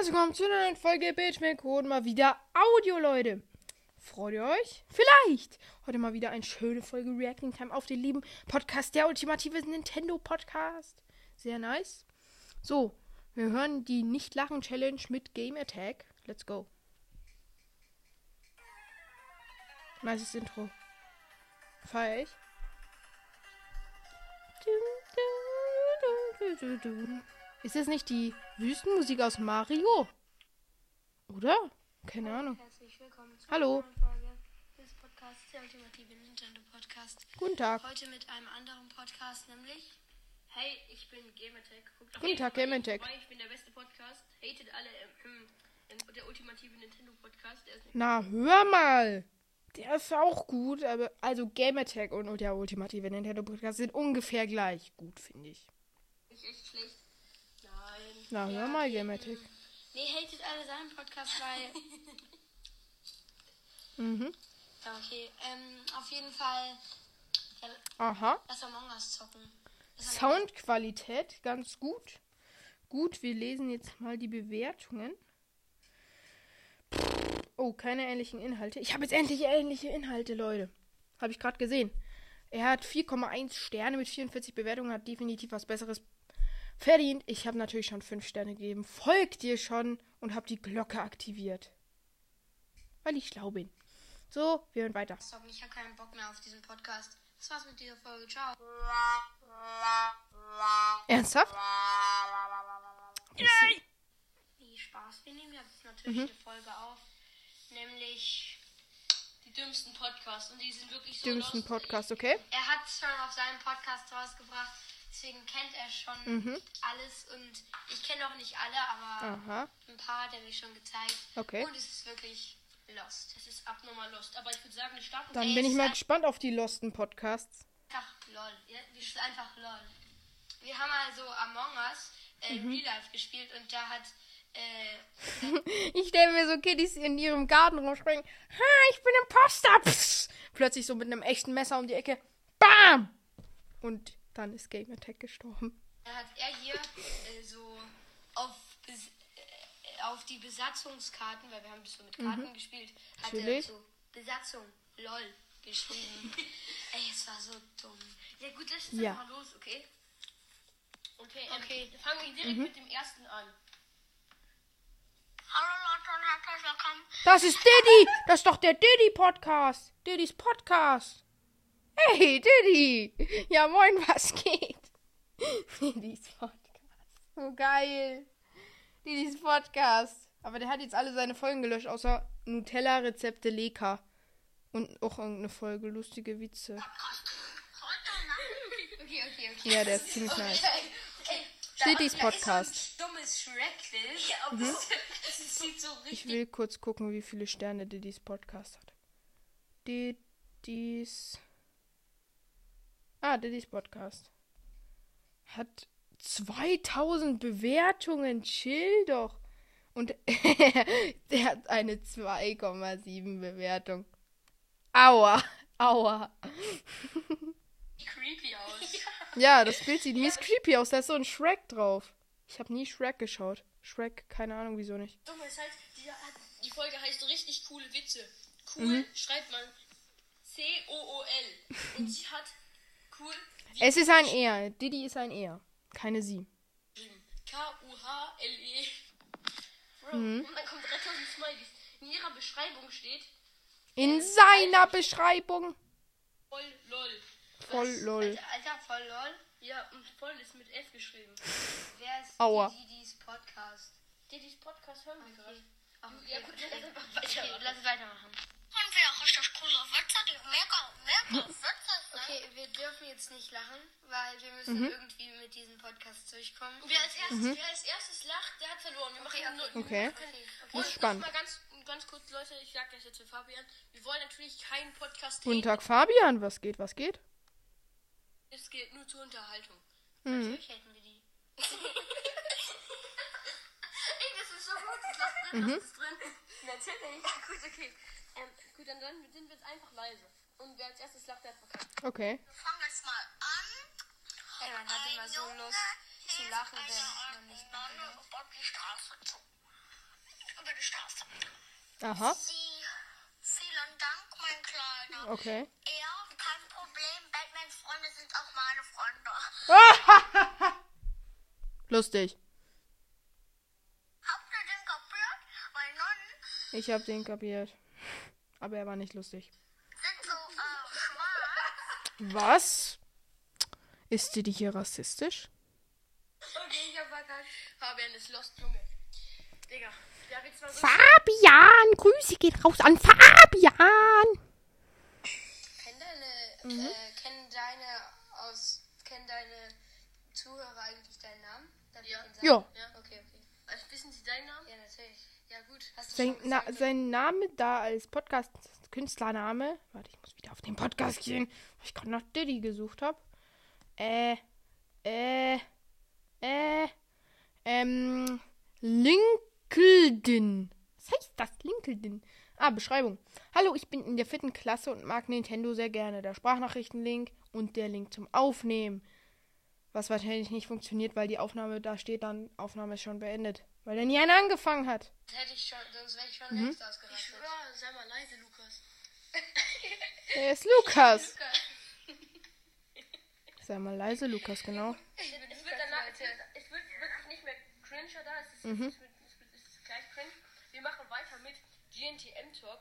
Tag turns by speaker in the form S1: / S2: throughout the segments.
S1: Herzlich willkommen zu einer neuen Folge Bildschirmcode. Mal wieder Audio, Leute. Freut ihr euch? Vielleicht. Heute mal wieder eine schöne Folge Reacting Time auf den lieben Podcast, der ultimative Nintendo Podcast. Sehr nice. So, wir hören die Nicht-Lachen-Challenge mit Game Attack. Let's go. Nices Intro. Feier ich. Ist das nicht die Wüstenmusik aus Mario? Oder? Keine Ahnung.
S2: Herzlich willkommen zu
S1: Hallo.
S2: Podcasts, der ultimative Nintendo Podcast.
S1: Guten Tag.
S2: Heute mit einem anderen Podcast, nämlich
S3: Hey, ich bin Gamertech.
S1: Guten Tag, Gamertech.
S3: Ich bin der beste Podcast. Hatet alle im, im, der ultimative Nintendo Podcast. Der ist nicht
S1: Na, hör mal. Der ist auch gut, aber also Game Attack und der ultimative Nintendo Podcast sind ungefähr gleich gut, finde ich.
S3: nicht echt schlecht. Nein.
S1: Na, hör mal, Game Attack.
S2: Nee, hatet alle seinen Podcast, weil.
S1: Mhm.
S2: ja, okay. Ähm, auf jeden Fall. Ja,
S1: Aha.
S2: lass Among Us zocken. Das
S1: Soundqualität ganz gut. Gut, wir lesen jetzt mal die Bewertungen. Oh, keine ähnlichen Inhalte. Ich habe jetzt endlich ähnliche Inhalte, Leute. Habe ich gerade gesehen. Er hat 4,1 Sterne mit 44 Bewertungen, hat definitiv was Besseres verdient. Ich habe natürlich schon 5 Sterne gegeben. Folgt dir schon und habe die Glocke aktiviert. Weil ich schlau bin. So, wir hören weiter.
S2: zocken. Ich habe keinen Bock mehr auf diesen Podcast. Das war's mit dieser Folge. Ciao.
S1: Ernsthaft?
S2: Nee, Spaß. Wir nehmen jetzt natürlich
S1: Mhm.
S2: eine Folge auf. Nämlich.
S3: Die dümmsten Podcasts. Und die sind wirklich so
S1: Dümmsten
S3: lost.
S1: Podcast, okay?
S2: Er hat es schon auf seinem Podcast rausgebracht, deswegen kennt er schon
S1: Mhm.
S2: alles und ich kenne auch nicht alle, aber
S1: Aha,
S2: ein paar hat er mir schon gezeigt.
S1: okay.
S2: Und es ist wirklich lost.
S3: Das ist abnormal lost. Aber ich würde sagen, wir starten.
S1: Dann bin ich
S2: es
S1: mal gespannt auf die Losten Podcasts.
S2: Einfach lol. Ja, es ist einfach lol. Wir haben also Among Us äh,
S1: Mhm.
S2: Real Life gespielt und da hat äh,
S1: Ich stelle mir so Kiddies in ihrem Garten rumspringen. Ha, ich bin Imposter. Pss. Plötzlich so mit einem echten Messer um die Ecke. Bam! Und dann ist Game Attack gestorben.
S2: da hat er hier äh, so auf Bes äh, auf die Besatzungskarten, weil wir haben das so mit Karten gespielt, hat er
S1: Mhm. Natürlich.
S2: so Besatzung lol geschrieben. Ey, es war so dumm.
S3: Ja, gut, lass jetzt
S1: Ja.
S3: einfach los, okay? Okay, ähm,
S2: Okay.
S3: wir fangen wir direkt
S1: Mhm.
S3: mit dem ersten an.
S2: Hallo Leute und herzlich willkommen.
S1: Das ist Diddy. Das ist doch der Diddy Podcast. Diddys Podcast. Hey, Diddy. Ja, moin, was geht? Diddys Podcast. So geil. Diddys Podcast. Aber der hat jetzt alle seine Folgen gelöscht, außer Nutella-Rezepte Leka. Und auch irgendeine Folge lustige Witze.
S2: Okay, okay, okay.
S1: Ja, der ist ziemlich nice.
S2: Ey,
S1: Diddys Podcast.
S2: ist so dummes Schrecklich.
S3: Ja, sieht so
S1: Ich will kurz gucken, wie viele Sterne Diddys Podcast hat. Diddys. Ah, Diddys Podcast. Hat 2000 Bewertungen. Chill doch. Und der hat eine 2,7 Bewertung. Aua. Aua.
S3: creepy aus.
S1: Ja, das Bild sieht mies creepy aus. Da ist so ein Shrek drauf. Ich habe nie Shrek geschaut. Shrek, keine Ahnung, wieso nicht.
S3: Dumme ist halt, die, die Folge heißt richtig coole Witze. Cool
S1: Mhm.
S3: schreibt man C-O-O-L. Und sie hat cool
S1: Es ist ein Er. Diddy ist ein Er. Keine Sie.
S3: K-U-H-L-E. Bro,
S1: Mhm.
S3: und dann kommt 3000 Smileys. In ihrer Beschreibung steht
S1: In seiner Beschreibung.
S3: voll lol.
S1: Voll lol.
S2: Alter, Alter, voll lol.
S3: Ja, und voll ist mit F geschrieben.
S2: Wer ist
S1: Aua.
S2: Didis Podcast?
S3: Diddy's Podcast hören wir gerade.
S2: Ach,
S3: Ja,
S2: okay.
S3: gut, lass einfach
S2: Okay,
S3: weiter.
S2: lass es weitermachen.
S4: Wir richtig coole Witze, die mega, mega witzig sind.
S2: Okay, wir dürfen jetzt nicht lachen, weil wir müssen irgendwie mit diesem Podcast durchkommen.
S3: Wer als, erstes, wer als erstes lacht, der hat verloren. Wir machen
S2: Okay,
S3: okay,
S2: okay.
S3: nur.
S1: Okay.
S3: Und
S1: Ist spannend.
S3: mal ganz, ganz kurz, Leute, ich sag das jetzt für Fabian. Wir wollen natürlich keinen Podcast
S1: Guten. Tag, Fabian. Was geht, was geht?
S3: Es geht nur zur Unterhaltung.
S1: Mhm.
S2: Natürlich hätten wir die.
S3: Ey, das ist so gut. Das
S1: Mhm.
S3: das ist drin. Natürlich. Ja, gut, okay. Ähm, gut, dann, dann sind wir jetzt einfach leise. Und wer als erstes lacht, der hat verkackt.
S1: Okay.
S4: Wir fangen jetzt mal an.
S2: Ey, man hat immer so Lust zu lachen, wenn man nicht mehr
S4: über die Straße zu.
S1: Aha,
S4: Sie, vielen Dank, mein Kleiner.
S1: okay.
S4: Ja, kein Problem. Batman-Freunde sind auch meine Freunde.
S1: Lustig. Ich hab den kapiert. Aber er war nicht lustig.
S4: sind so äh, schwarz.
S1: Was? Ist die hier rassistisch?
S3: Okay, ich hab verkackt. Fabian ist lost, Junge. Digga, der Witz war so.
S1: Fabian, Grüße geht raus an Fabian.
S2: Kennen deine, äh, kennen deine aus, kennen deine Zuhörer eigentlich deinen Namen?
S3: Ja.
S1: Ja.
S2: Ja, okay, okay.
S3: Also, wissen Sie deinen Namen?
S2: Ja, natürlich.
S3: Ja, gut.
S1: Sein, Na,
S2: gesagt?
S1: sein Name da als Podcast-Künstlername. Warte, ich muss wieder auf den Podcast gehen, weil ich gerade nach Diddy gesucht habe. Äh, äh, äh, ähm, LinkedIn. Was heißt das? LinkedIn. Ah, Beschreibung. Hallo, ich bin in der vierten Klasse und mag Nintendo sehr gerne. Der Sprachnachrichtenlink und der Link zum Aufnehmen. Was wahrscheinlich nicht funktioniert, weil die Aufnahme da steht, dann Aufnahme ist schon beendet. Weil der nie einer angefangen hat.
S2: Hätte ich schon, sonst wäre ich schon
S1: Mhm.
S2: längst
S3: Ich
S2: ausgerastet.
S3: schwöre, sei mal leise, Lukas.
S1: Er ist Lukas. Sei mal leise, Lukas, genau.
S3: Es wird danach, es wird, es wird wirklich nicht mehr cringe da. Es ist,
S1: Mhm.
S3: es, wird, es, wird, es ist gleich cringe. Wir machen weiter mit GNTM Talk.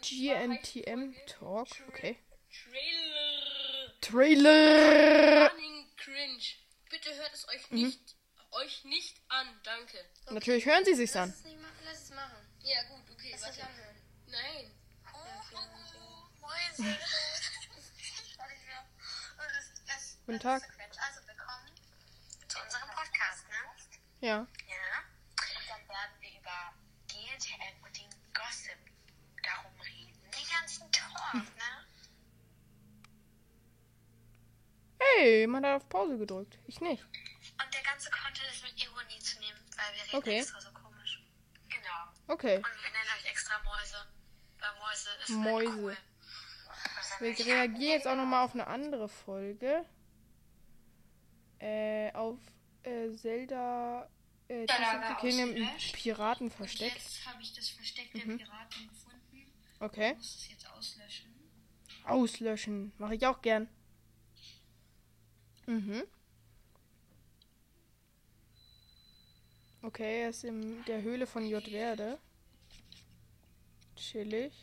S1: GNTM Talk,
S3: Tra-
S1: okay.
S3: Trailer.
S1: Trailer.
S3: Running cringe. Bitte hört es euch
S1: Mhm.
S3: nicht, euch nicht an. Danke.
S1: Natürlich hören sie sich's
S2: Lass
S1: an.
S2: es nicht machen, lass es machen.
S3: Ja, gut, okay.
S2: Lass es
S3: Warte.
S2: anhören.
S3: Nein.
S4: Mäuse.
S1: Guten Tag.
S4: Also willkommen zu unserem Podcast, ne?
S1: Ja.
S4: Ja. Und dann werden wir über GNTM und den Gossip darum reden. Den ganzen Talk, ne?
S1: Hey, man hat auf Pause gedrückt. Ich nicht. Okay.
S4: extra so komisch. Genau.
S1: Okay.
S4: Und wir nennen euch extra Mäuse. Weil Mäuse ist halt
S1: Mäuse.
S4: cool.
S1: Wir reagieren jetzt auch nochmal auf eine andere Folge. Äh, auf äh, Zelda äh, Tears Kingdom im Piratenversteck.
S2: Jetzt habe ich das Versteck der
S1: Mhm.
S2: Piraten gefunden.
S1: Okay.
S2: Ich muss es jetzt auslöschen.
S1: Auslöschen. Mache ich auch gern. Mhm. Okay, er ist in der Höhle von J. Verde. Chillig.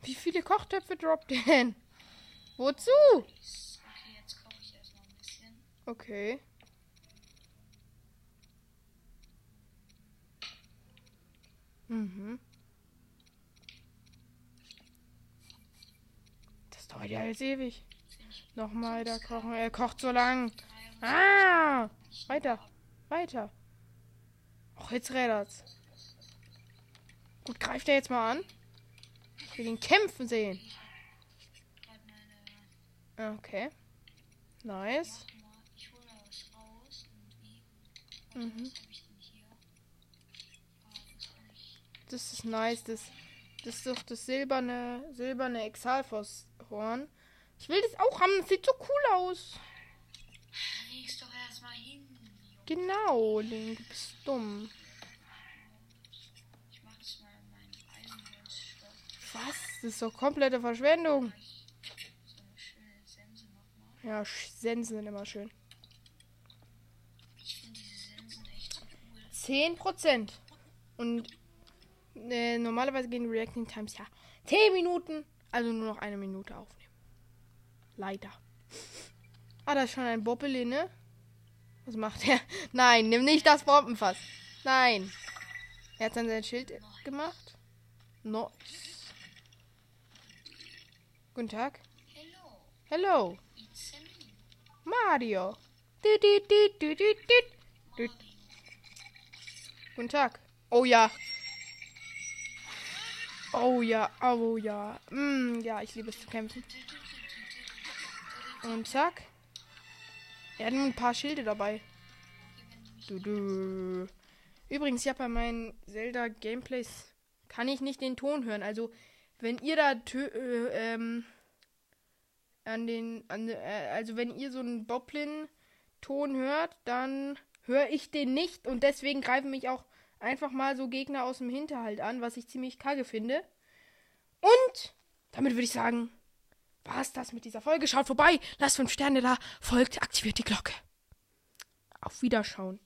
S1: Wie viele Kochtöpfe droppt er denn? Wozu?
S2: Okay.
S1: Mhm. Das dauert ja jetzt ewig. Nochmal da kochen. Er kocht so lang. Ah! Weiter. Weiter. Och, jetzt rädert's. Gut, greift er jetzt mal an. Ich will ihn kämpfen sehen.
S2: Meine.
S1: Okay. Nice. Mhm.
S2: Ah, das
S1: ist nice. Das, das ist doch das silberne, silberne Exalfos-Horn. Ich will das auch haben. Das sieht so cool aus.
S2: Leg's doch erstmal hin. Junge.
S1: Genau, Link. Du bist dumm. Was? Das ist doch komplette Verschwendung. Ja, Sensen sind immer schön.
S2: Ich finde diese Sensen echt so cool.
S1: 10%. Und äh, normalerweise gehen Reacting Times ja 10 Minuten. Also nur noch eine Minute aufnehmen. Leider. Ah, da ist schon ein Bobbeli, ne? Was macht er? Nein, nimm nicht das Bombenfass. Nein. Er hat dann sein Schild gemacht. No. Guten Tag.
S2: Hello,
S1: Hello. Mario. Guten Tag. Oh ja. Oh ja, oh ja. Mm, ja, ich liebe es zu kämpfen. Und zack. Er hat nur ein paar Schilde dabei. Du, du. Übrigens, ja, bei meinen Zelda Gameplays kann ich nicht den Ton hören. Also, wenn ihr da äh, ähm, an den, an, äh, also wenn ihr so einen Boblin-Ton hört, dann höre ich den nicht und deswegen greifen mich auch einfach mal so Gegner aus dem Hinterhalt an, was ich ziemlich kacke finde. Und damit würde ich sagen, war es das mit dieser Folge. Schaut vorbei, lasst fünf Sterne da, folgt, aktiviert die Glocke. Auf Wiederschauen.